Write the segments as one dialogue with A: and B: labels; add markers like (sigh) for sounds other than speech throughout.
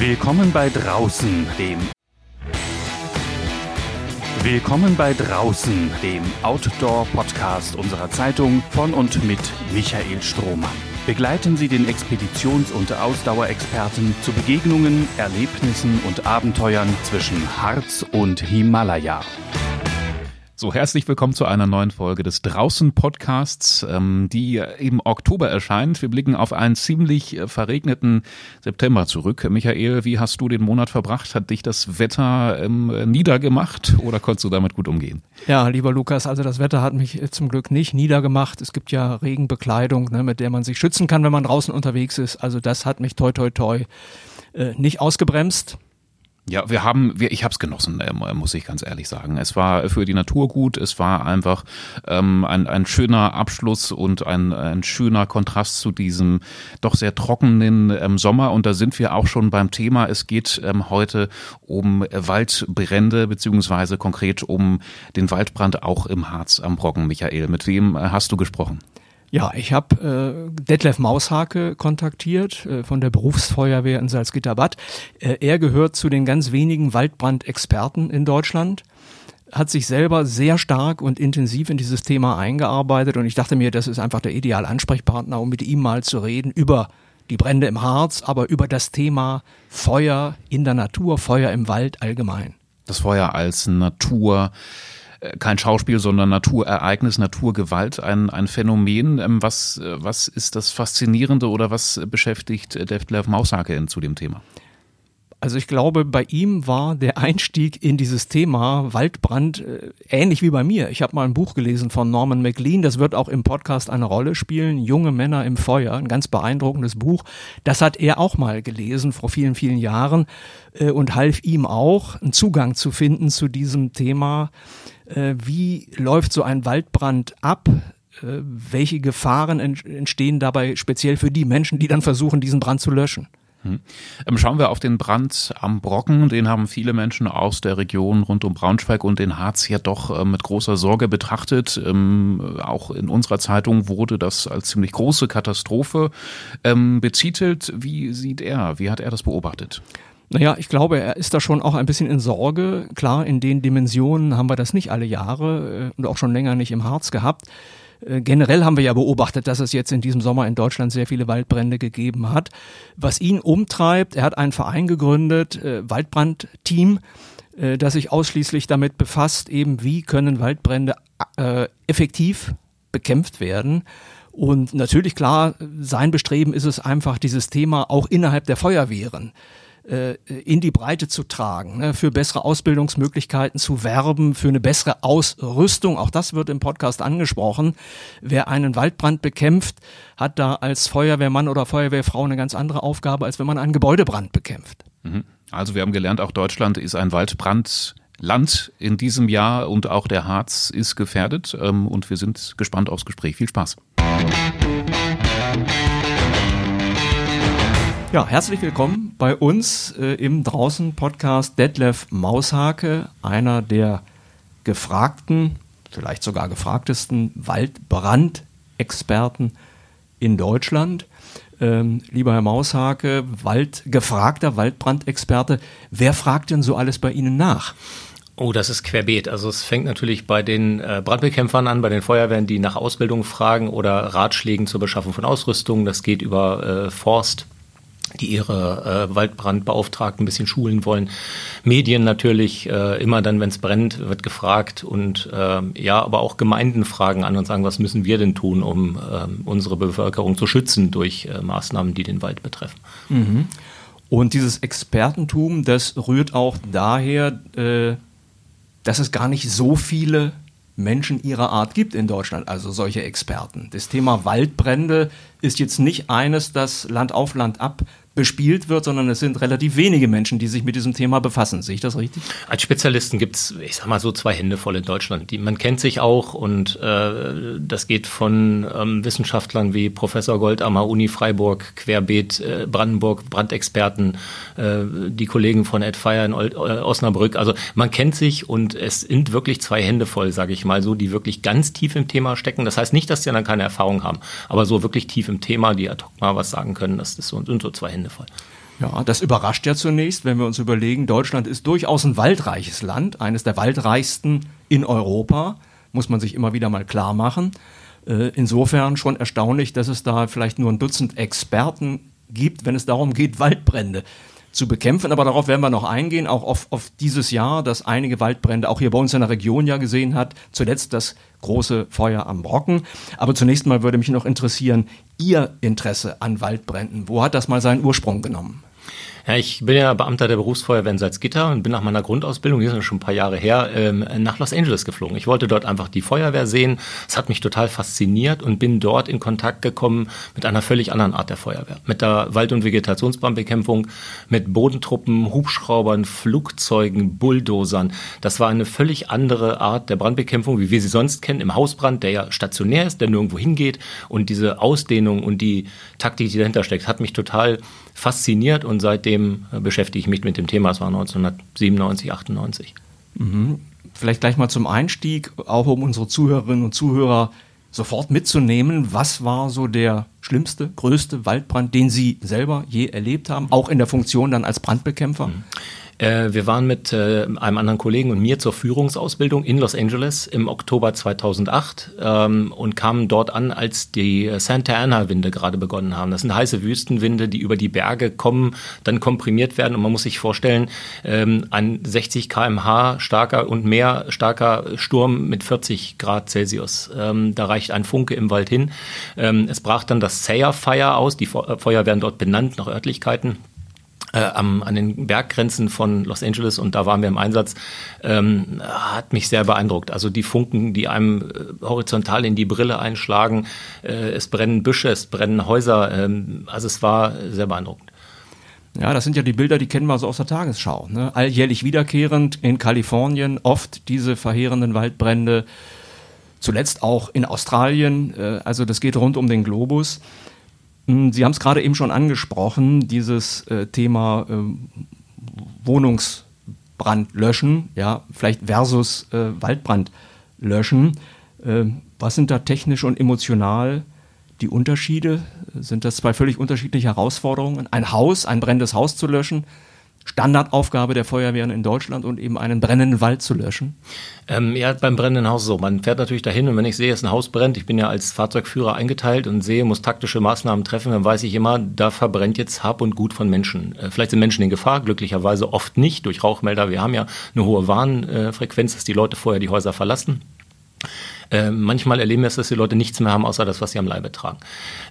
A: Willkommen bei Draußen, dem Willkommen bei Draußen, dem Outdoor-Podcast unserer Zeitung von und mit Michael Strohmann. Begleiten Sie den Expeditions- und Ausdauerexperten zu Begegnungen, Erlebnissen und Abenteuern zwischen Harz und Himalaya.
B: So, herzlich willkommen zu einer neuen Folge des Draußen Podcasts, ähm, die im Oktober erscheint. Wir blicken auf einen ziemlich äh, verregneten September zurück. Michael, wie hast du den Monat verbracht? Hat dich das Wetter ähm, niedergemacht oder konntest du damit gut umgehen?
C: Ja, lieber Lukas, also das Wetter hat mich äh, zum Glück nicht niedergemacht. Es gibt ja Regenbekleidung, ne, mit der man sich schützen kann, wenn man draußen unterwegs ist. Also das hat mich toi toi toi äh, nicht ausgebremst.
B: Ja, wir haben, wir, ich habe es genossen, äh, muss ich ganz ehrlich sagen. Es war für die Natur gut, es war einfach ähm, ein, ein schöner Abschluss und ein, ein schöner Kontrast zu diesem doch sehr trockenen ähm, Sommer. Und da sind wir auch schon beim Thema. Es geht ähm, heute um Waldbrände, beziehungsweise konkret um den Waldbrand auch im Harz am Brocken, Michael. Mit wem äh, hast du gesprochen?
C: Ja, ich habe äh, Detlef Maushake kontaktiert äh, von der Berufsfeuerwehr in Salzgitterbad. Äh, er gehört zu den ganz wenigen Waldbrandexperten in Deutschland hat sich selber sehr stark und intensiv in dieses Thema eingearbeitet und ich dachte mir, das ist einfach der ideale Ansprechpartner, um mit ihm mal zu reden über die Brände im Harz, aber über das Thema Feuer in der Natur, Feuer im Wald allgemein.
B: Das Feuer als Natur kein Schauspiel, sondern Naturereignis, Naturgewalt, ein, ein Phänomen. Ähm, was, äh, was ist das Faszinierende oder was beschäftigt Detlef Maushake zu dem Thema?
C: Also ich glaube, bei ihm war der Einstieg in dieses Thema Waldbrand äh, ähnlich wie bei mir. Ich habe mal ein Buch gelesen von Norman McLean, das wird auch im Podcast eine Rolle spielen, Junge Männer im Feuer, ein ganz beeindruckendes Buch. Das hat er auch mal gelesen vor vielen, vielen Jahren äh, und half ihm auch, einen Zugang zu finden zu diesem Thema. Äh, wie läuft so ein Waldbrand ab? Äh, welche Gefahren entstehen dabei speziell für die Menschen, die dann versuchen, diesen Brand zu löschen?
B: Hm. Ähm, schauen wir auf den Brand am Brocken. Den haben viele Menschen aus der Region rund um Braunschweig und den Harz ja doch äh, mit großer Sorge betrachtet. Ähm, auch in unserer Zeitung wurde das als ziemlich große Katastrophe ähm, betitelt. Wie sieht er? Wie hat er das beobachtet?
C: Naja, ich glaube, er ist da schon auch ein bisschen in Sorge. Klar, in den Dimensionen haben wir das nicht alle Jahre äh, und auch schon länger nicht im Harz gehabt. Äh, generell haben wir ja beobachtet, dass es jetzt in diesem Sommer in Deutschland sehr viele Waldbrände gegeben hat. Was ihn umtreibt, er hat einen Verein gegründet, äh, Waldbrandteam, das sich ausschließlich damit befasst, eben wie können Waldbrände effektiv bekämpft werden. Und natürlich klar, sein Bestreben ist es einfach, dieses Thema auch innerhalb der Feuerwehren äh, in die Breite zu tragen, ne, für bessere Ausbildungsmöglichkeiten zu werben, für eine bessere Ausrüstung. Auch das wird im Podcast angesprochen. Wer einen Waldbrand bekämpft, hat da als Feuerwehrmann oder Feuerwehrfrau eine ganz andere Aufgabe, als wenn man einen Gebäudebrand bekämpft.
B: Mhm. Also wir haben gelernt, auch Deutschland ist ein Waldbrandland in diesem Jahr und auch der Harz ist gefährdet. Ähm, und wir sind gespannt aufs Gespräch. Viel Spaß.
C: Ja, herzlich willkommen bei uns äh, im Draußen-Podcast Detlef Maushake, einer der gefragten, vielleicht sogar gefragtesten Waldbrandexperten in Deutschland. Ähm, lieber Herr Maushake, Wald, gefragter Waldbrandexperte, wer fragt denn so alles bei Ihnen nach?
D: Oh, das ist querbeet. Also es fängt natürlich bei den äh, Brandbekämpfern an, bei den Feuerwehren, die nach Ausbildung fragen oder Ratschlägen zur Beschaffung von Ausrüstung. Das geht über äh, Forst, die ihre äh, Waldbrandbeauftragten ein bisschen schulen wollen. Medien natürlich, äh, immer dann, wenn es brennt, wird gefragt und äh, ja, aber auch Gemeinden fragen an und sagen, was müssen wir denn tun, um äh, unsere Bevölkerung zu schützen durch äh, Maßnahmen, die den Wald betreffen.
C: Mhm. Und dieses Expertentum, das rührt auch daher, äh, dass es gar nicht so viele Menschen ihrer Art gibt in Deutschland, also solche Experten. Das Thema Waldbrände ist jetzt nicht eines, das Land auf Land ab bespielt wird, sondern es sind relativ wenige Menschen, die sich mit diesem Thema befassen. Sehe ich das richtig?
D: Als Spezialisten gibt es, ich sag mal so, zwei Hände voll in Deutschland. Die, man kennt sich auch und äh, das geht von ähm, Wissenschaftlern wie Professor Goldammer, Uni Freiburg, Querbeet, äh, Brandenburg, Brandexperten, äh, die Kollegen von Adfire in äh, Osnabrück. Also man kennt sich und es sind wirklich zwei Hände voll, sage ich mal so, die wirklich ganz tief im Thema stecken. Das heißt nicht, dass sie dann keine Erfahrung haben, aber so wirklich tief im Thema, die ad hoc mal was sagen können. Das so, sind so zwei Hände voll.
C: Ja, das überrascht ja zunächst, wenn wir uns überlegen, Deutschland ist durchaus ein waldreiches Land, eines der waldreichsten in Europa, muss man sich immer wieder mal klar machen. Äh, insofern schon erstaunlich, dass es da vielleicht nur ein Dutzend Experten gibt, wenn es darum geht, Waldbrände zu bekämpfen. Aber darauf werden wir noch eingehen, auch auf, auf dieses Jahr, das einige Waldbrände auch hier bei uns in der Region ja gesehen hat. Zuletzt das große Feuer am Brocken. Aber zunächst mal würde mich noch interessieren, Ihr Interesse an Waldbränden. Wo hat das mal seinen Ursprung genommen?
D: Ja, ich bin ja Beamter der Berufsfeuerwehr in Salzgitter und bin nach meiner Grundausbildung, die ist schon ein paar Jahre her, ähm, nach Los Angeles geflogen. Ich wollte dort einfach die Feuerwehr sehen. Es hat mich total fasziniert und bin dort in Kontakt gekommen mit einer völlig anderen Art der Feuerwehr. Mit der Wald- und Vegetationsbrandbekämpfung, mit Bodentruppen, Hubschraubern, Flugzeugen, Bulldozern. Das war eine völlig andere Art der Brandbekämpfung, wie wir sie sonst kennen, im Hausbrand, der ja stationär ist, der nirgendwo hingeht. Und diese Ausdehnung und die Taktik, die dahinter steckt, hat mich total fasziniert und seitdem äh, beschäftige ich mich mit dem Thema. Es war 1997, 98.
C: Mhm. Vielleicht gleich mal zum Einstieg, auch um unsere Zuhörerinnen und Zuhörer sofort mitzunehmen. Was war so der schlimmste, größte Waldbrand, den Sie selber je erlebt haben, auch in der Funktion dann als Brandbekämpfer? Mhm.
D: Äh, wir waren mit äh, einem anderen Kollegen und mir zur Führungsausbildung in Los Angeles im Oktober 2008 ähm, und kamen dort an, als die Santa Ana-Winde gerade begonnen haben. Das sind heiße Wüstenwinde, die über die Berge kommen, dann komprimiert werden und man muss sich vorstellen, ähm, ein 60 kmh starker und mehr starker Sturm mit 40 Grad Celsius. Ähm, da reicht ein Funke im Wald hin. Ähm, es brach dann das Sayer Fire aus. Die Feuer werden dort benannt nach Örtlichkeiten äh, am, an den Berggrenzen von Los Angeles und da waren wir im Einsatz, ähm, hat mich sehr beeindruckt. Also die Funken, die einem äh, horizontal in die Brille einschlagen, äh, es brennen Büsche, es brennen Häuser, ähm, also es war sehr beeindruckend.
C: Ja, das sind ja die Bilder, die kennen wir so aus der Tagesschau. Ne? Alljährlich wiederkehrend in Kalifornien, oft diese verheerenden Waldbrände, zuletzt auch in Australien, äh, also das geht rund um den Globus. Hm, Sie haben es gerade eben schon angesprochen, dieses äh, Thema äh, Wohnungsbrand löschen, ja, vielleicht versus äh, Waldbrand löschen. Äh, was sind da technisch und emotional die Unterschiede? Sind das zwei völlig unterschiedliche Herausforderungen? Ein Haus, ein brennendes Haus zu löschen, Standardaufgabe der Feuerwehren in Deutschland und eben einen brennenden Wald zu löschen?
D: Ähm, ja, beim brennenden Haus so. Man fährt natürlich dahin und wenn ich sehe, dass ein Haus brennt, ich bin ja als Fahrzeugführer eingeteilt und sehe, muss taktische Maßnahmen treffen, dann weiß ich immer, da verbrennt jetzt Hab und Gut von Menschen. Äh, vielleicht sind Menschen in Gefahr, glücklicherweise oft nicht durch Rauchmelder. Wir haben ja eine hohe Warnfrequenz, dass die Leute vorher die Häuser verlassen. Äh, manchmal erleben wir es, dass die Leute nichts mehr haben, außer das, was sie am Leibe tragen.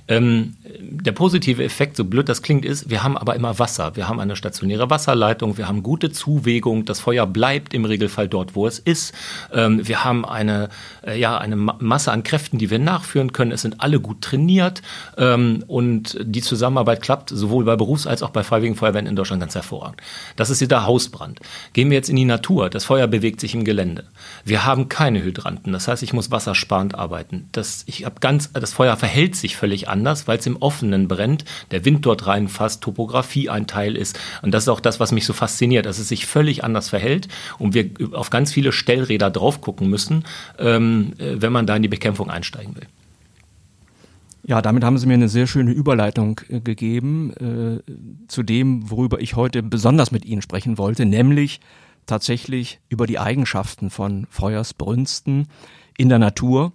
D: Ähm, der positive Effekt, so blöd das klingt, ist, wir haben aber immer Wasser. Wir haben eine stationäre Wasserleitung, wir haben gute Zuwägung, das Feuer bleibt im Regelfall dort, wo es ist. Ähm, wir haben eine, äh, ja, eine Masse an Kräften, die wir nachführen können. Es sind alle gut trainiert ähm, und die Zusammenarbeit klappt sowohl bei Berufs- als auch bei Freiwilligen Feuerwehren in Deutschland ganz hervorragend. Das ist hier der Hausbrand. Gehen wir jetzt in die Natur. Das Feuer bewegt sich im Gelände. Wir haben keine Hydranten. Das heißt, ich muss wassersparend arbeiten. Das, ich hab ganz, das Feuer verhält sich völlig anders, weil es im Offenen brennt, der Wind dort reinfasst, Topografie ein Teil ist. Und das ist auch das, was mich so fasziniert, dass es sich völlig anders verhält und wir auf ganz viele Stellräder drauf gucken müssen, ähm, wenn man da in die Bekämpfung einsteigen will.
C: Ja, damit haben Sie mir eine sehr schöne Überleitung äh, gegeben äh, zu dem, worüber ich heute besonders mit Ihnen sprechen wollte, nämlich tatsächlich über die Eigenschaften von Feuersbrünsten in der Natur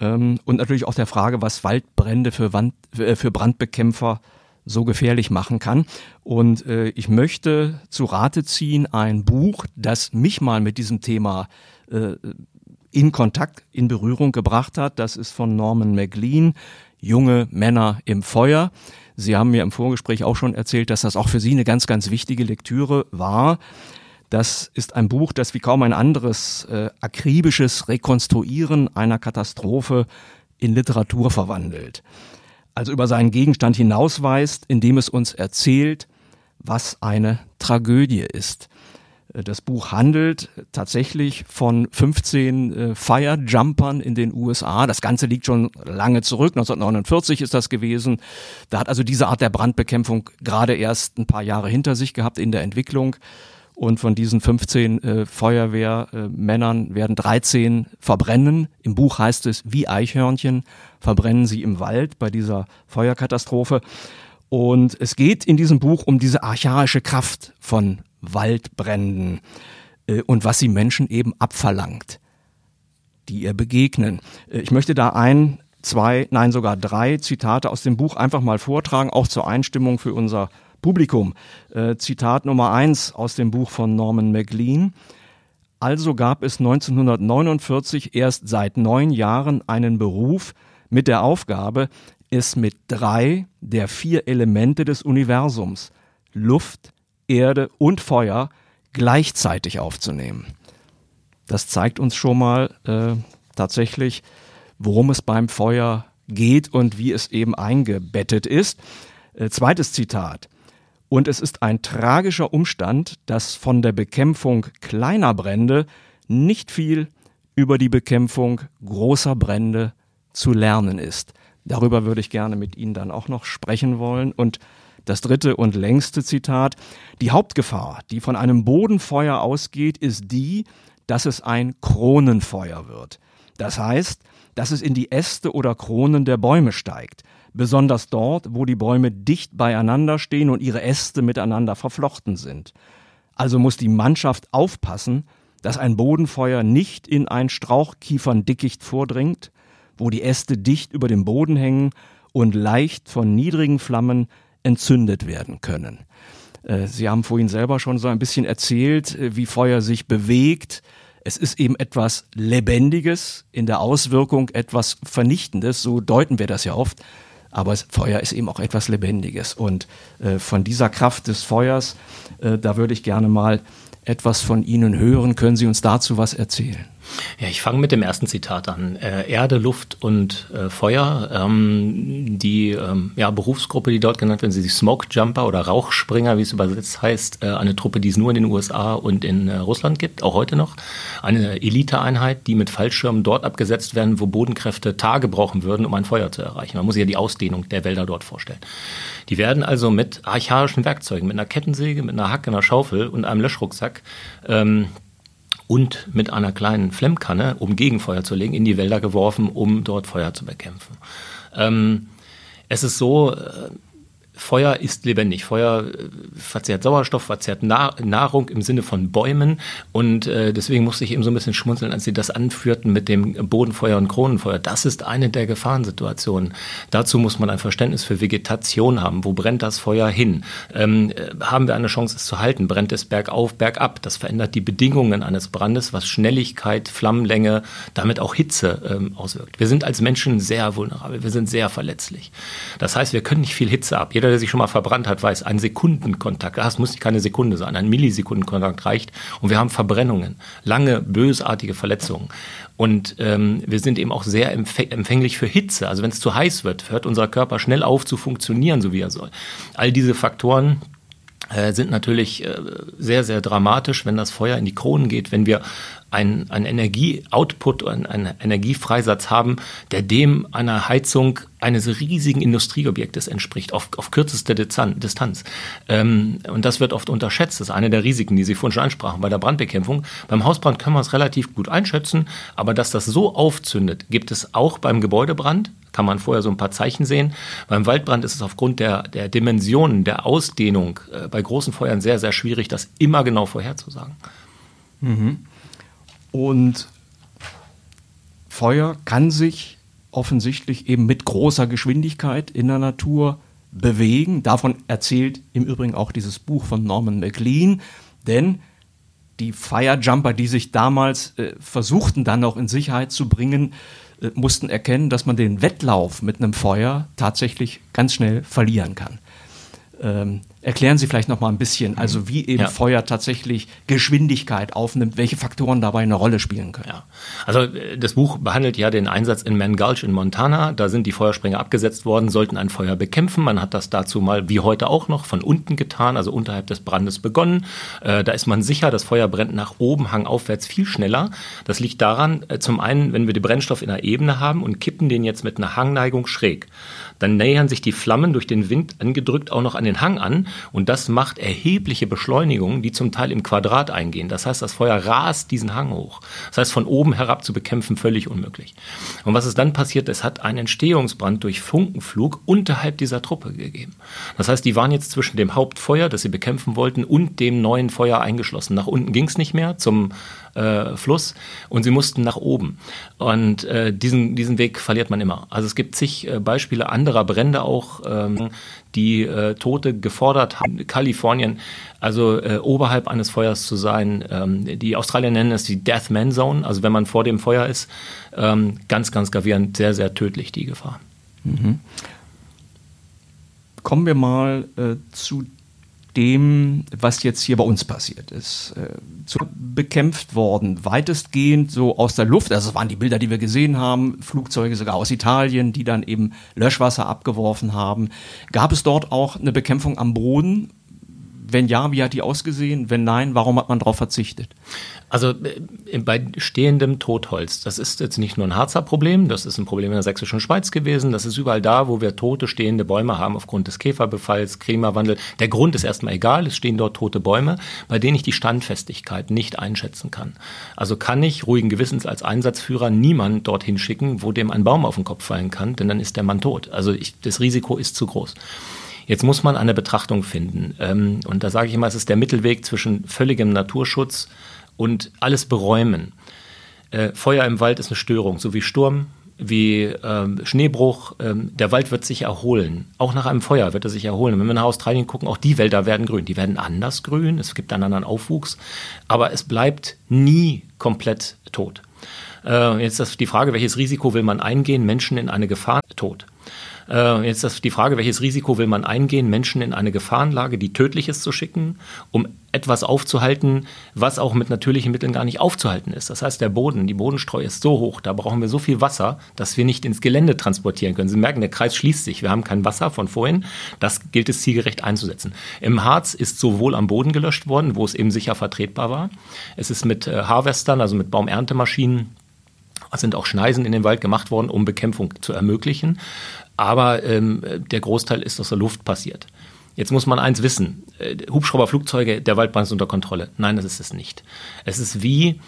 C: ähm, und natürlich auch der Frage, was Waldbrände für, Wand, äh, für Brandbekämpfer so gefährlich machen kann. Und äh, ich möchte zu Rate ziehen ein Buch, das mich mal mit diesem Thema äh, in Kontakt, in Berührung gebracht hat. Das ist von Norman McLean, Junge Männer im Feuer. Sie haben mir im Vorgespräch auch schon erzählt, dass das auch für Sie eine ganz, ganz wichtige Lektüre war. Das ist ein Buch, das wie kaum ein anderes äh, akribisches Rekonstruieren einer Katastrophe in Literatur verwandelt. Also über seinen Gegenstand hinausweist, indem es uns erzählt, was eine Tragödie ist. Äh, das Buch handelt tatsächlich von 15 äh, Firejumpern in den USA. Das Ganze liegt schon lange zurück. 1949 ist das gewesen. Da hat also diese Art der Brandbekämpfung gerade erst ein paar Jahre hinter sich gehabt in der Entwicklung. Und von diesen 15 äh, Feuerwehrmännern werden 13 verbrennen. Im Buch heißt es, wie Eichhörnchen verbrennen sie im Wald bei dieser Feuerkatastrophe. Und es geht in diesem Buch um diese archaische Kraft von Waldbränden äh, und was sie Menschen eben abverlangt, die ihr begegnen. Äh, ich möchte da ein, zwei, nein sogar drei Zitate aus dem Buch einfach mal vortragen, auch zur Einstimmung für unser Publikum. Äh, Zitat Nummer eins aus dem Buch von Norman MacLean. Also gab es 1949 erst seit neun Jahren einen Beruf mit der Aufgabe, es mit drei der vier Elemente des Universums Luft, Erde und Feuer gleichzeitig aufzunehmen. Das zeigt uns schon mal äh, tatsächlich, worum es beim Feuer geht und wie es eben eingebettet ist. Äh, zweites Zitat. Und es ist ein tragischer Umstand, dass von der Bekämpfung kleiner Brände nicht viel über die Bekämpfung großer Brände zu lernen ist. Darüber würde ich gerne mit Ihnen dann auch noch sprechen wollen. Und das dritte und längste Zitat. Die Hauptgefahr, die von einem Bodenfeuer ausgeht, ist die, dass es ein Kronenfeuer wird. Das heißt, dass es in die Äste oder Kronen der Bäume steigt besonders dort, wo die Bäume dicht beieinander stehen und ihre Äste miteinander verflochten sind. Also muss die Mannschaft aufpassen, dass ein Bodenfeuer nicht in ein Strauchkieferndickicht vordringt, wo die Äste dicht über dem Boden hängen und leicht von niedrigen Flammen entzündet werden können. Äh, Sie haben vorhin selber schon so ein bisschen erzählt, äh, wie Feuer sich bewegt. Es ist eben etwas Lebendiges, in der Auswirkung etwas Vernichtendes, so deuten wir das ja oft. Aber Feuer ist eben auch etwas Lebendiges. Und äh, von dieser Kraft des Feuers, äh, da würde ich gerne mal etwas von Ihnen hören. Können Sie uns dazu was erzählen?
D: Ja, ich fange mit dem ersten Zitat an. Äh, Erde, Luft und äh, Feuer. Ähm, die ähm, ja, Berufsgruppe, die dort genannt wird, sind die Smoke Jumper oder Rauchspringer, wie es übersetzt heißt. Äh, eine Truppe, die es nur in den USA und in äh, Russland gibt, auch heute noch. Eine Eliteeinheit, die mit Fallschirmen dort abgesetzt werden, wo Bodenkräfte Tage brauchen würden, um ein Feuer zu erreichen. Man muss sich ja die Ausdehnung der Wälder dort vorstellen. Die werden also mit archaischen Werkzeugen, mit einer Kettensäge, mit einer Hacke, einer Schaufel und einem Löschrucksack ähm, und mit einer kleinen Flemmkanne, um Gegenfeuer zu legen, in die Wälder geworfen, um dort Feuer zu bekämpfen. Ähm, es ist so, äh, Feuer ist lebendig. Feuer äh, verzehrt Sauerstoff, verzehrt Nahrung im Sinne von Bäumen. Und äh, deswegen musste ich eben so ein bisschen schmunzeln, als Sie das anführten mit dem Bodenfeuer und Kronenfeuer. Das ist eine der Gefahrensituationen. Dazu muss man ein Verständnis für Vegetation haben. Wo brennt das Feuer hin? Ähm, äh, haben wir eine Chance, es zu halten? Brennt es bergauf, bergab? Das verändert die Bedingungen eines Brandes, was Schnelligkeit, Flammenlänge, damit auch Hitze ähm, auswirkt. Wir sind als Menschen sehr vulnerabel. Wir sind sehr verletzlich. Das heißt, wir können nicht viel Hitze ab. Jeder der sich schon mal verbrannt hat, weiß, ein Sekundenkontakt, das muss keine Sekunde sein, ein Millisekundenkontakt reicht und wir haben Verbrennungen, lange bösartige Verletzungen. Und ähm, wir sind eben auch sehr empfänglich für Hitze. Also wenn es zu heiß wird, hört unser Körper schnell auf zu funktionieren, so wie er soll. All diese Faktoren sind natürlich äh, sehr, sehr dramatisch, wenn das Feuer in die Kronen geht, wenn wir einen, einen Energieoutput, einen, einen Energiefreisatz haben, der dem einer Heizung eines riesigen Industrieobjektes entspricht, auf, auf kürzeste Distanz. Ähm, und das wird oft unterschätzt. Das ist eine der Risiken, die Sie vorhin schon ansprachen bei der Brandbekämpfung. Beim Hausbrand können wir es relativ gut einschätzen, aber dass das so aufzündet, gibt es auch beim Gebäudebrand. Kann man vorher so ein paar Zeichen sehen. Beim Waldbrand ist es aufgrund der, der Dimensionen, der Ausdehnung äh, bei großen Feuern sehr, sehr schwierig, das immer genau vorherzusagen.
C: Mhm. Und Feuer kann sich offensichtlich eben mit großer Geschwindigkeit in der Natur bewegen. Davon erzählt im Übrigen auch dieses Buch von Norman MacLean, denn die Firejumper, die sich damals äh, versuchten, dann noch in Sicherheit zu bringen, mussten erkennen, dass man den Wettlauf mit einem Feuer tatsächlich ganz schnell verlieren kann. Ähm, erklären Sie vielleicht noch mal ein bisschen, also wie eben ja. Feuer tatsächlich Geschwindigkeit aufnimmt, welche Faktoren dabei eine Rolle spielen können. Ja.
D: Also äh, das Buch behandelt ja den Einsatz in Man Gulch in Montana. Da sind die Feuerspringer abgesetzt worden, sollten ein Feuer bekämpfen. Man hat das dazu mal, wie heute auch noch, von unten getan, also unterhalb des Brandes begonnen. Äh, da ist man sicher, das Feuer brennt nach oben, hangaufwärts viel schneller. Das liegt daran, äh, zum einen, wenn wir den Brennstoff in einer Ebene haben und kippen den jetzt mit einer Hangneigung schräg, dann nähern sich die Flammen durch den Wind angedrückt auch noch an den Hang an und das macht erhebliche Beschleunigungen, die zum Teil im Quadrat eingehen. Das heißt, das Feuer rast diesen Hang hoch. Das heißt, von oben herab zu bekämpfen, völlig unmöglich. Und was ist dann passiert? Es hat einen Entstehungsbrand durch Funkenflug unterhalb dieser Truppe gegeben. Das heißt, die waren jetzt zwischen dem Hauptfeuer, das sie bekämpfen wollten, und dem neuen Feuer eingeschlossen. Nach unten ging es nicht mehr zum äh, Fluss und sie mussten nach oben. Und äh, diesen, diesen Weg verliert man immer. Also es gibt zig äh, Beispiele anderer Brände auch, ähm, die äh, Tote gefordert haben. Kalifornien, also äh, oberhalb eines Feuers zu sein. Ähm, die Australier nennen es die Death Man Zone, also wenn man vor dem Feuer ist, ähm, ganz, ganz gravierend, sehr, sehr tödlich die Gefahr. Mhm.
C: Kommen wir mal äh, zu dem, was jetzt hier bei uns passiert ist. Äh, bekämpft worden, weitestgehend so aus der Luft. Also das waren die Bilder, die wir gesehen haben, Flugzeuge sogar aus Italien, die dann eben Löschwasser abgeworfen haben. Gab es dort auch eine Bekämpfung am Boden? Wenn ja, wie hat die ausgesehen? Wenn nein, warum hat man darauf verzichtet?
D: Also äh, bei stehendem Totholz, das ist jetzt nicht nur ein Harzer Problem, das ist ein Problem in der sächsischen Schweiz gewesen, das ist überall da, wo wir tote stehende Bäume haben aufgrund des Käferbefalls, Klimawandel. Der Grund ist erstmal egal, es stehen dort tote Bäume, bei denen ich die Standfestigkeit nicht einschätzen kann. Also kann ich ruhigen Gewissens als Einsatzführer niemanden dorthin schicken, wo dem ein Baum auf den Kopf fallen kann, denn dann ist der Mann tot. Also ich, das Risiko ist zu groß. Jetzt muss man eine Betrachtung finden. Ähm, und da sage ich immer, es ist der Mittelweg zwischen völligem Naturschutz und alles beräumen. Äh, Feuer im Wald ist eine Störung, so wie Sturm, wie ähm, Schneebruch. Ähm, der Wald wird sich erholen. Auch nach einem Feuer wird er sich erholen. wenn wir nach Australien gucken, auch die Wälder werden grün. Die werden anders grün. Es gibt einen anderen Aufwuchs. Aber es bleibt nie komplett tot. Äh, jetzt ist die Frage, welches Risiko will man eingehen? Menschen in eine Gefahr tot. Äh, jetzt ist die Frage, welches Risiko will man eingehen, Menschen in eine Gefahrenlage, die tödlich ist, zu schicken, um etwas aufzuhalten, was auch mit natürlichen Mitteln gar nicht aufzuhalten ist. Das heißt, der Boden, die Bodenstreu ist so hoch, da brauchen wir so viel Wasser, dass wir nicht ins Gelände transportieren können. Sie merken, der Kreis schließt sich. Wir haben kein Wasser von vorhin. Das gilt es zielgerecht einzusetzen. Im Harz ist sowohl am Boden gelöscht worden, wo es eben sicher vertretbar war. Es ist mit äh, Harvestern, also mit Baumerntemaschinen, sind auch Schneisen in den Wald gemacht worden, um Bekämpfung zu ermöglichen aber ähm, der Großteil ist aus der Luft passiert. Jetzt muss man eins wissen, äh, Hubschrauber, Flugzeuge, der Waldbrand ist unter Kontrolle. Nein, das ist es nicht. Es ist wie,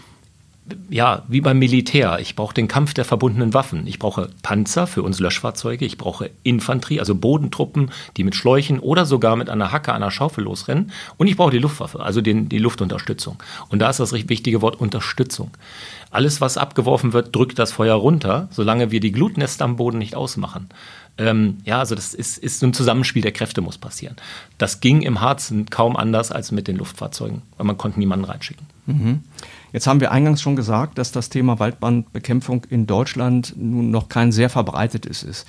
D: ja, wie beim Militär. Ich brauche den Kampf der verbundenen Waffen. Ich brauche Panzer für uns Löschfahrzeuge. Ich brauche Infanterie, also Bodentruppen, die mit Schläuchen oder sogar mit einer Hacke, einer Schaufel losrennen. Und ich brauche die Luftwaffe, also den, die Luftunterstützung. Und da ist das wichtige Wort Unterstützung. Alles, was abgeworfen wird, drückt das Feuer runter, solange wir die Glutnester am Boden nicht ausmachen. Ähm, ja, also das ist, ist ein Zusammenspiel der Kräfte muss passieren. Das ging im Harz kaum anders als mit den Luftfahrzeugen, weil man konnte niemanden reinschicken.
C: Mhm. Jetzt haben wir eingangs schon gesagt, dass das Thema Waldbrandbekämpfung in Deutschland nun noch kein sehr verbreitetes ist.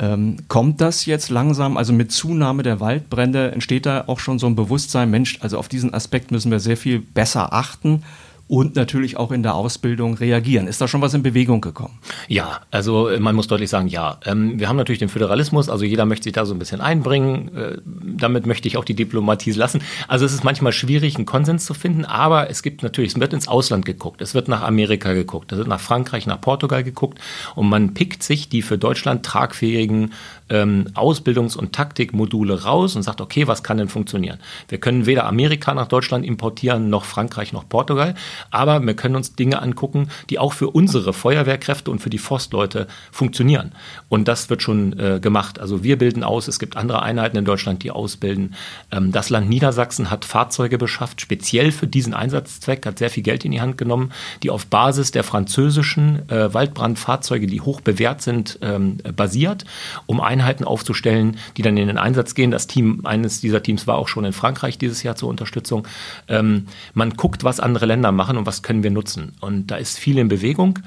C: Ähm, kommt das jetzt langsam, also mit Zunahme der Waldbrände entsteht da auch schon so ein Bewusstsein, Mensch, also auf diesen Aspekt müssen wir sehr viel besser achten und natürlich auch in der Ausbildung reagieren. Ist da schon was in Bewegung gekommen?
D: Ja, also äh, man muss deutlich sagen, ja. Ähm, wir haben natürlich den Föderalismus, also jeder möchte sich da so ein bisschen einbringen. Äh, damit möchte ich auch die Diplomatie lassen. Also es ist manchmal schwierig, einen Konsens zu finden, aber es gibt natürlich, es wird ins Ausland geguckt, es wird nach Amerika geguckt, es wird nach Frankreich, nach Portugal geguckt und man pickt sich die für Deutschland tragfähigen ähm, Ausbildungs- und Taktikmodule raus und sagt, okay, was kann denn funktionieren? Wir können weder Amerika nach Deutschland importieren, noch Frankreich, noch Portugal, aber wir können uns Dinge angucken, die auch für unsere Feuerwehrkräfte und für die Forstleute funktionieren. Und das wird schon äh, gemacht. Also wir bilden aus, es gibt andere Einheiten in Deutschland, die ausbilden. Ähm, das Land Niedersachsen hat Fahrzeuge beschafft, speziell für diesen Einsatzzweck, hat sehr viel Geld in die Hand genommen, die auf Basis der französischen äh, Waldbrandfahrzeuge, die hoch bewährt sind, ähm, basiert, um Einheiten aufzustellen, die dann in den Einsatz gehen. Das Team, eines dieser Teams war auch schon in Frankreich dieses Jahr zur Unterstützung. Ähm, man guckt, was andere Länder machen und was können wir nutzen. Und da ist viel in Bewegung.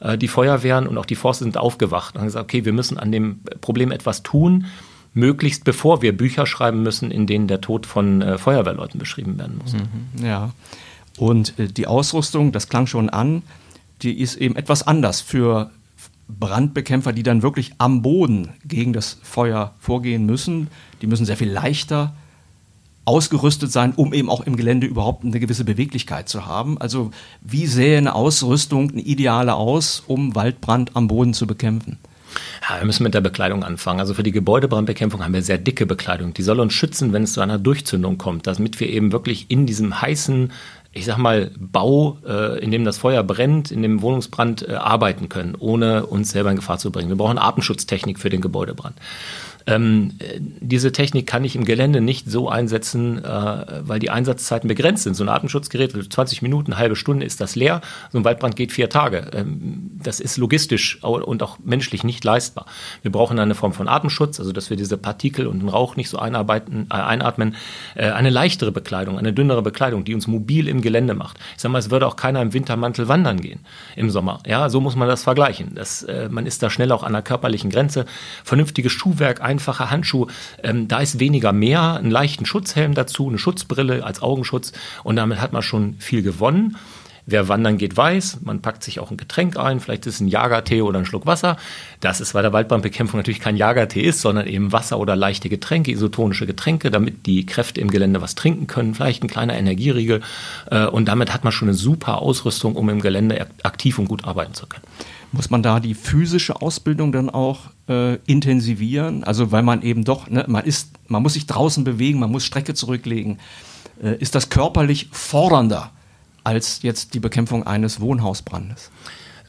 D: Äh, die Feuerwehren und auch die Forste sind aufgewacht und haben gesagt, okay, wir müssen an dem Problem etwas tun, möglichst bevor wir Bücher schreiben müssen, in denen der Tod von äh, Feuerwehrleuten beschrieben werden muss.
C: Mhm, ja. Und äh, die Ausrüstung, das klang schon an, die ist eben etwas anders für Brandbekämpfer, die dann wirklich am Boden gegen das Feuer vorgehen müssen. Die müssen sehr viel leichter ausgerüstet sein, um eben auch im Gelände überhaupt eine gewisse Beweglichkeit zu haben. Also wie sähe eine Ausrüstung, eine ideale aus, um Waldbrand am Boden zu bekämpfen?
D: Ja, wir müssen mit der Bekleidung anfangen. Also für die Gebäudebrandbekämpfung haben wir sehr dicke Bekleidung. Die soll uns schützen, wenn es zu einer Durchzündung kommt, damit wir eben wirklich in diesem heißen ich sag mal, Bau, äh, in dem das Feuer brennt, in dem Wohnungsbrand äh, arbeiten können, ohne uns selber in Gefahr zu bringen. Wir brauchen Atemschutztechnik für den Gebäudebrand. Ähm, diese Technik kann ich im Gelände nicht so einsetzen, äh, weil die Einsatzzeiten begrenzt sind. So ein Atemschutzgerät, 20 Minuten, halbe Stunde ist das leer. So ein Waldbrand geht vier Tage. Ähm, das ist logistisch und auch menschlich nicht leistbar. Wir brauchen eine Form von Atemschutz, also dass wir diese Partikel und den Rauch nicht so einarbeiten, äh, einatmen. Äh, eine leichtere Bekleidung, eine dünnere Bekleidung, die uns mobil im Gelände macht. Ich sage mal, es würde auch keiner im Wintermantel wandern gehen im Sommer. Ja, so muss man das vergleichen. Das, äh, man ist da schnell auch an der körperlichen Grenze. Vernünftiges Schuhwerk, einfache Handschuhe, ähm, da ist weniger mehr, einen leichten Schutzhelm dazu, eine Schutzbrille als Augenschutz und damit hat man schon viel gewonnen. Wer wandern geht, weiß, man packt sich auch ein Getränk ein, vielleicht ist es ein Jagertee oder ein Schluck Wasser. Das ist bei der Waldbrandbekämpfung natürlich kein Jagertee ist, sondern eben Wasser oder leichte Getränke, isotonische Getränke, damit die Kräfte im Gelände was trinken können, vielleicht ein kleiner Energieriegel. Äh, und damit hat man schon eine super Ausrüstung, um im Gelände aktiv und gut arbeiten zu können.
C: Muss man da die physische Ausbildung dann auch äh, intensivieren? Also weil man eben doch, ne, man ist, man muss sich draußen bewegen, man muss Strecke zurücklegen. Äh, ist das körperlich fordernder als jetzt die Bekämpfung eines Wohnhausbrandes?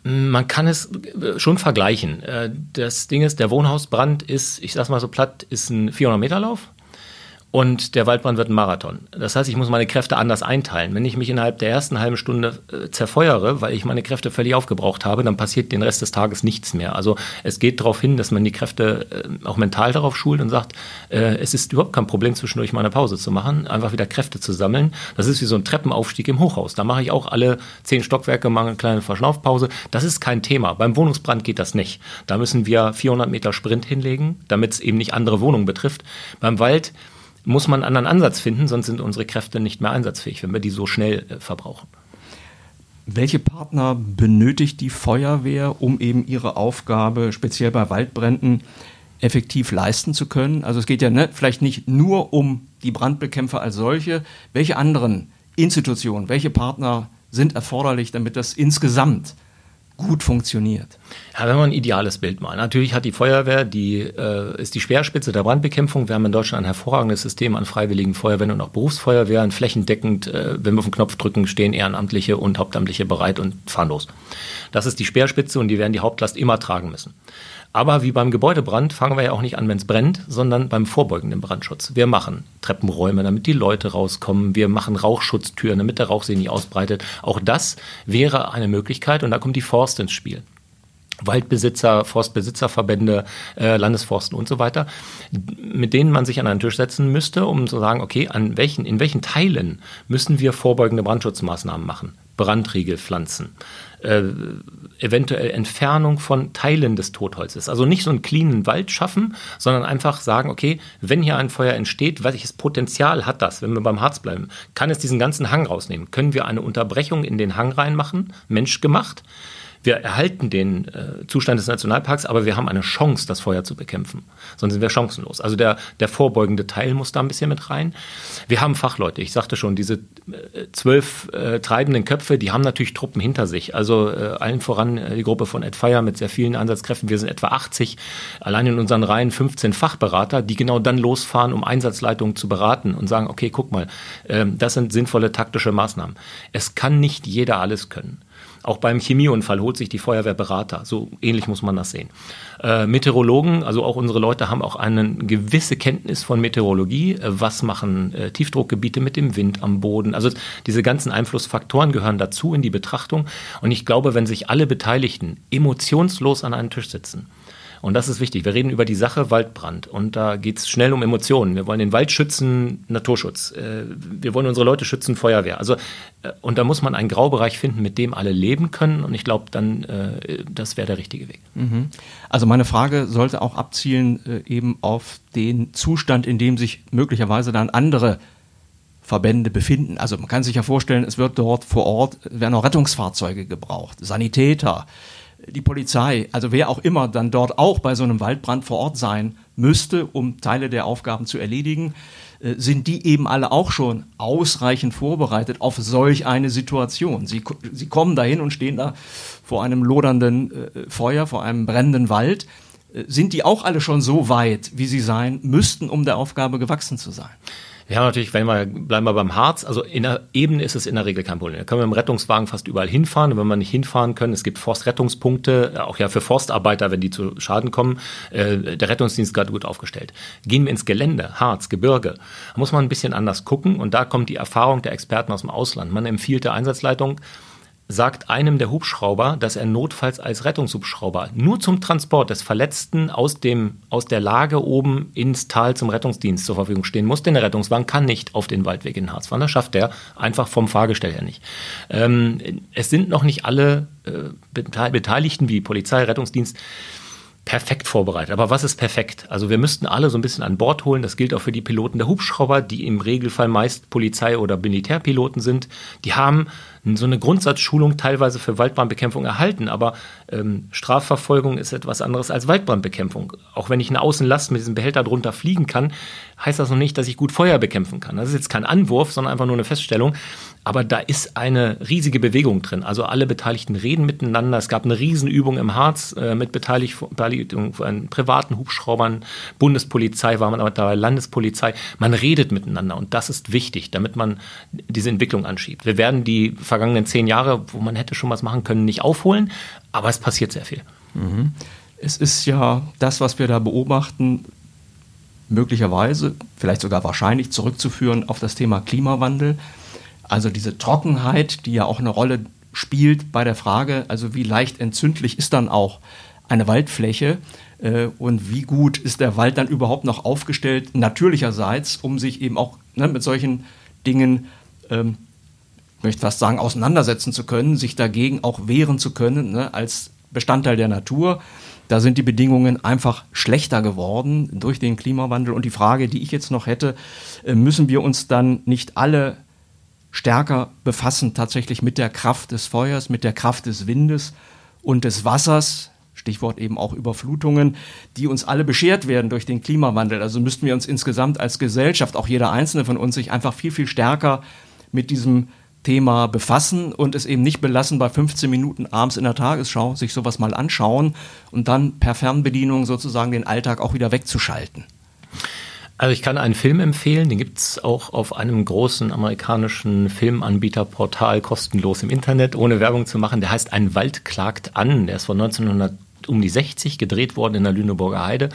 D: Man kann es schon vergleichen. Äh, das Ding ist, der Wohnhausbrand ist, ich sag's mal so platt, ist ein 400 Meter Lauf und der Waldbrand wird ein Marathon. Das heißt, ich muss meine Kräfte anders einteilen. Wenn ich mich innerhalb der ersten halben Stunde äh, zerfeuere, weil ich meine Kräfte völlig aufgebraucht habe, dann passiert den Rest des Tages nichts mehr. Also es geht darauf hin, dass man die Kräfte äh, auch mental darauf schult und sagt, äh, es ist überhaupt kein Problem, zwischendurch mal eine Pause zu machen, einfach wieder Kräfte zu sammeln. Das ist wie so ein Treppenaufstieg im Hochhaus. Da mache ich auch alle zehn Stockwerke mal eine kleine Verschnaufpause. Das ist kein Thema. Beim Wohnungsbrand geht das nicht. Da müssen wir 400 Meter Sprint hinlegen, damit es eben nicht andere Wohnungen betrifft. Beim Wald muss man einen anderen Ansatz finden, sonst sind unsere Kräfte nicht mehr einsatzfähig, wenn wir die so schnell äh, verbrauchen.
C: Welche Partner benötigt die Feuerwehr, um eben ihre Aufgabe, speziell bei Waldbränden, effektiv leisten zu können? Also es geht ja ne, vielleicht nicht nur um die Brandbekämpfer als solche. Welche anderen Institutionen, welche Partner sind erforderlich, damit das insgesamt gut funktioniert?
D: Ja, wenn man ein ideales Bild malt. Natürlich hat die Feuerwehr, die äh, ist die Speerspitze der Brandbekämpfung. Wir haben in Deutschland ein hervorragendes System an freiwilligen Feuerwehren und auch Berufsfeuerwehren. Flächendeckend, äh, wenn wir auf den Knopf drücken, stehen Ehrenamtliche und Hauptamtliche bereit und fahren los. Das ist die Speerspitze und die werden die Hauptlast immer tragen müssen. Aber wie beim Gebäudebrand fangen wir ja auch nicht an, wenn es brennt, sondern beim vorbeugenden Brandschutz. Wir machen Treppenräume, damit die Leute rauskommen. Wir machen Rauchschutztüren, damit der Rauch sich nicht ausbreitet. Auch das wäre eine Möglichkeit und da kommt die Forst ins Spiel. Waldbesitzer, Forstbesitzerverbände, äh, Landesforsten und so weiter, mit denen man sich an einen Tisch setzen müsste, um zu sagen, okay, an welchen, in welchen Teilen müssen wir vorbeugende Brandschutzmaßnahmen machen? Brandriegel pflanzen, äh, eventuell Entfernung von Teilen des Totholzes. Also nicht so einen cleanen Wald schaffen, sondern einfach sagen, okay, wenn hier ein Feuer entsteht, welches Potenzial hat das, wenn wir beim Harz bleiben? Kann es diesen ganzen Hang rausnehmen? Können wir eine Unterbrechung in den Hang reinmachen, menschgemacht? Wir erhalten den äh, Zustand des Nationalparks, aber wir haben eine Chance, das Feuer zu bekämpfen. Sonst sind wir chancenlos. Also der, der vorbeugende Teil muss da ein bisschen mit rein. Wir haben Fachleute. Ich sagte schon, diese äh, zwölf äh, treibenden Köpfe, die haben natürlich Truppen hinter sich. Also äh, allen voran äh, die Gruppe von Ed Fire mit sehr vielen Einsatzkräften. Wir sind etwa 80. Allein in unseren Reihen 15 Fachberater, die genau dann losfahren, um Einsatzleitungen zu beraten und sagen, okay, guck mal, äh, das sind sinnvolle taktische Maßnahmen. Es kann nicht jeder alles können. Auch beim Chemieunfall holt sich die Feuerwehr Berater. So ähnlich muss man das sehen. Äh, Meteorologen, also auch unsere Leute haben auch eine gewisse Kenntnis von Meteorologie. Äh, was machen äh, Tiefdruckgebiete mit dem Wind am Boden? Also diese ganzen Einflussfaktoren gehören dazu in die Betrachtung. Und ich glaube, wenn sich alle Beteiligten emotionslos an einen Tisch sitzen, und das ist wichtig. Wir reden über die Sache Waldbrand und da geht es schnell um Emotionen. Wir wollen den Wald schützen, Naturschutz. Äh, wir wollen unsere Leute schützen, Feuerwehr. Also äh, und da muss man einen Graubereich finden, mit dem alle leben können. Und ich glaube, dann äh, das wäre der richtige Weg.
C: Mhm. Also meine Frage sollte auch abzielen eben auf den Zustand, in dem sich möglicherweise dann andere Verbände befinden. Also man kann sich ja vorstellen, es wird dort vor Ort werden auch Rettungsfahrzeuge gebraucht, Sanitäter die Polizei, also wer auch immer dann dort auch bei so einem Waldbrand vor Ort sein müsste, um Teile der Aufgaben zu erledigen, äh, sind die eben alle auch schon ausreichend vorbereitet auf solch eine Situation. Sie, sie kommen dahin und stehen da vor einem lodernden äh, Feuer, vor einem brennenden Wald. Äh, sind die auch alle schon so weit, wie sie sein müssten, um der Aufgabe gewachsen zu sein?
D: Wir haben natürlich, wenn wir bleiben wir beim Harz, also in der Ebene ist es in der Regel kein Problem. Da können wir im Rettungswagen fast überall hinfahren. Und wenn wir nicht hinfahren können, es gibt Forstrettungspunkte, auch ja für Forstarbeiter, wenn die zu Schaden kommen, äh, der Rettungsdienst ist gerade gut aufgestellt. Gehen wir ins Gelände, Harz, Gebirge, da muss man ein bisschen anders gucken. Und da kommt die Erfahrung der Experten aus dem Ausland. Man empfiehlt der Einsatzleitung, sagt einem der Hubschrauber, dass er notfalls als Rettungshubschrauber nur zum Transport des Verletzten aus, dem, aus der Lage oben ins Tal zum Rettungsdienst zur Verfügung stehen muss. Denn der Rettungswagen kann nicht auf den Waldweg in Harz fahren. Das schafft er einfach vom Fahrgestell her nicht. Ähm, es sind noch nicht alle äh, Beteiligten wie Polizei, Rettungsdienst perfekt vorbereitet. Aber was ist perfekt? Also wir müssten alle so ein bisschen an Bord holen. Das gilt auch für die Piloten der Hubschrauber, die im Regelfall meist Polizei- oder Militärpiloten sind. Die haben so eine Grundsatzschulung teilweise für Waldbrandbekämpfung erhalten, aber ähm, Strafverfolgung ist etwas anderes als Waldbrandbekämpfung. Auch wenn ich eine Außenlast mit diesem Behälter drunter fliegen kann, heißt das noch nicht, dass ich gut Feuer bekämpfen kann. Das ist jetzt kein Anwurf, sondern einfach nur eine Feststellung. Aber da ist eine riesige Bewegung drin. Also alle Beteiligten reden miteinander. Es gab eine Riesenübung im Harz äh, mit Beteiligung von privaten Hubschraubern, Bundespolizei war man aber dabei, Landespolizei. Man redet miteinander und das ist wichtig, damit man diese Entwicklung anschiebt. Wir werden die vergangenen zehn Jahre, wo man hätte schon was machen können, nicht aufholen, aber es passiert sehr viel.
C: Mhm. Es ist ja das, was wir da beobachten, möglicherweise, vielleicht sogar wahrscheinlich zurückzuführen auf das Thema Klimawandel. Also diese Trockenheit, die ja auch eine Rolle spielt bei der Frage, also wie leicht entzündlich ist dann auch eine Waldfläche äh, und wie gut ist der Wald dann überhaupt noch aufgestellt, natürlicherseits, um sich eben auch ne, mit solchen Dingen, ähm, möchte fast sagen, auseinandersetzen zu können, sich dagegen auch wehren zu können, ne, als Bestandteil der Natur. Da sind die Bedingungen einfach schlechter geworden durch den Klimawandel. Und die Frage, die ich jetzt noch hätte, äh, müssen wir uns dann nicht alle stärker befassen, tatsächlich mit der Kraft des Feuers, mit der Kraft des Windes und des Wassers, Stichwort eben auch Überflutungen, die uns alle beschert werden durch den Klimawandel. Also müssten wir uns insgesamt als Gesellschaft, auch jeder einzelne von uns, sich einfach viel, viel stärker mit diesem Thema befassen und es eben nicht belassen bei 15 Minuten abends in der Tagesschau, sich sowas mal anschauen und dann per Fernbedienung sozusagen den Alltag auch wieder wegzuschalten.
D: Also ich kann einen Film empfehlen, den gibt es auch auf einem großen amerikanischen Filmanbieterportal kostenlos im Internet, ohne Werbung zu machen. Der heißt Ein Wald klagt an. Der ist von 1900 um die 60 gedreht worden in der Lüneburger Heide.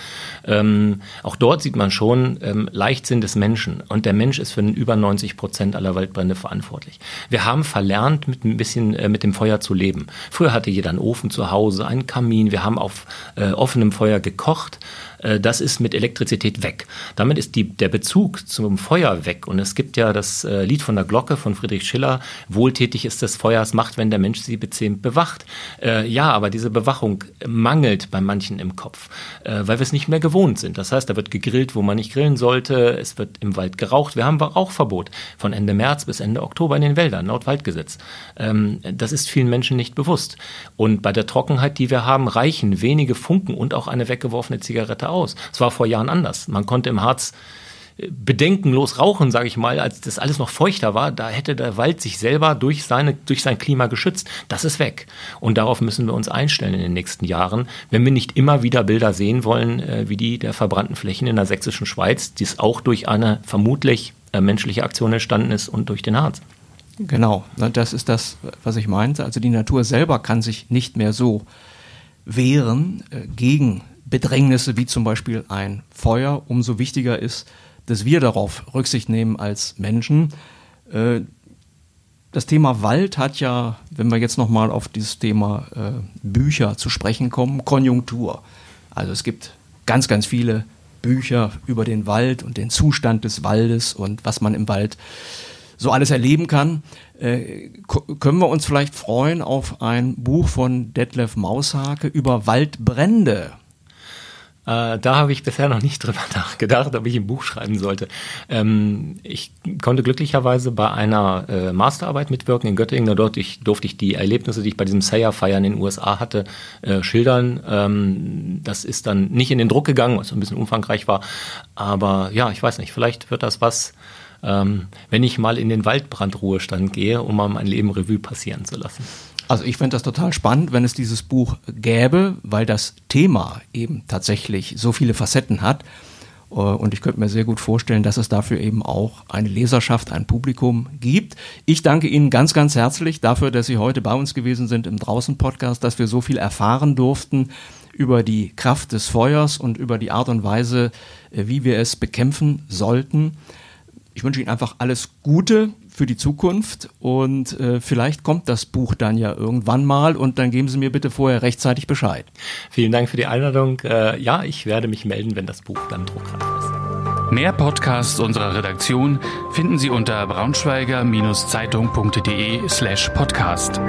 D: Ähm, auch dort sieht man schon ähm, Leichtsinn des Menschen. Und der Mensch ist für über 90 Prozent aller Waldbrände verantwortlich. Wir haben verlernt, mit ein bisschen äh, mit dem Feuer zu leben. Früher hatte jeder einen Ofen zu Hause, einen Kamin. Wir haben auf äh, offenem Feuer gekocht. Äh, das ist mit Elektrizität weg. Damit ist die, der Bezug zum Feuer weg. Und es gibt ja das äh, Lied von der Glocke von Friedrich Schiller, wohltätig ist das Feuers Macht, wenn der Mensch sie bezähmt bewacht. Äh, ja, aber diese Bewachung mangelt bei manchen im Kopf, weil wir es nicht mehr gewohnt sind. Das heißt, da wird gegrillt, wo man nicht grillen sollte, es wird im Wald geraucht. Wir haben Rauchverbot von Ende März bis Ende Oktober in den Wäldern, laut Waldgesetz. Ähm, das ist vielen Menschen nicht bewusst. Und bei der Trockenheit, die wir haben, reichen wenige Funken und auch eine weggeworfene Zigarette aus. Es war vor Jahren anders. Man konnte im Harz äh, bedenkenlos rauchen, sage ich mal, als das alles noch feuchter war, da hätte der Wald sich selber durch, seine, durch sein Klima geschützt. Das ist weg. Und darauf müssen wir uns einstellen in den nächsten Jahren, wenn wir nicht immer wieder Bilder sehen wollen, äh, wie die der verbrannten Flächen in der sächsischen Schweiz, die es auch durch eine vermutlich äh, menschliche Aktion entstanden ist und durch den Harz.
C: Genau, das ist das, was ich meinte. Also die Natur selber kann sich nicht mehr so wehren gegen Bedrängnisse wie zum Beispiel ein Feuer, umso wichtiger ist, dass wir darauf Rücksicht nehmen als Menschen. Äh, das Thema Wald hat ja, wenn wir jetzt nochmal auf dieses Thema äh, Bücher zu sprechen kommen, Konjunktur. Also es gibt ganz, ganz viele Bücher über den Wald und den Zustand des Waldes und was man im Wald so alles erleben kann. Äh, können wir uns vielleicht freuen auf ein Buch von Detlef Maushake über Waldbrände?
D: Äh, da habe ich bisher noch nicht (laughs) drüber nachgedacht, ob ich ein Buch schreiben sollte. Ähm, ich konnte glücklicherweise bei einer äh, Masterarbeit mitwirken in Göttingen. Dort ich, durfte ich die Erlebnisse, die ich bei diesem Sayer-Feiern in den USA hatte, äh, schildern. Ähm, das ist dann nicht in den Druck gegangen, was ein bisschen umfangreich war. Aber ja, ich weiß nicht, vielleicht wird das was, ähm, wenn ich mal in den Waldbrandruhestand gehe, um mal mein Leben Revue passieren zu lassen.
C: Also ich fände das total spannend, wenn es dieses Buch gäbe, weil das Thema eben tatsächlich so viele Facetten hat. Äh, und ich könnte mir sehr gut vorstellen, dass es dafür eben auch eine Leserschaft, ein Publikum gibt. Ich danke Ihnen ganz, ganz herzlich dafür, dass Sie heute bei uns gewesen sind im Draußen-Podcast, dass wir so viel erfahren durften über die Kraft des Feuers und über die Art und Weise, äh, wie wir es bekämpfen sollten. Ich wünsche Ihnen einfach alles Gute für die Zukunft und äh, vielleicht kommt das Buch dann ja irgendwann mal und dann geben Sie mir bitte vorher rechtzeitig Bescheid.
D: Vielen Dank für die Einladung. Äh, ja, ich werde mich melden, wenn das Buch dann druckreif ist.
A: Mehr Podcasts unserer Redaktion finden Sie unter braunschweiger-zeitung.de slash podcast.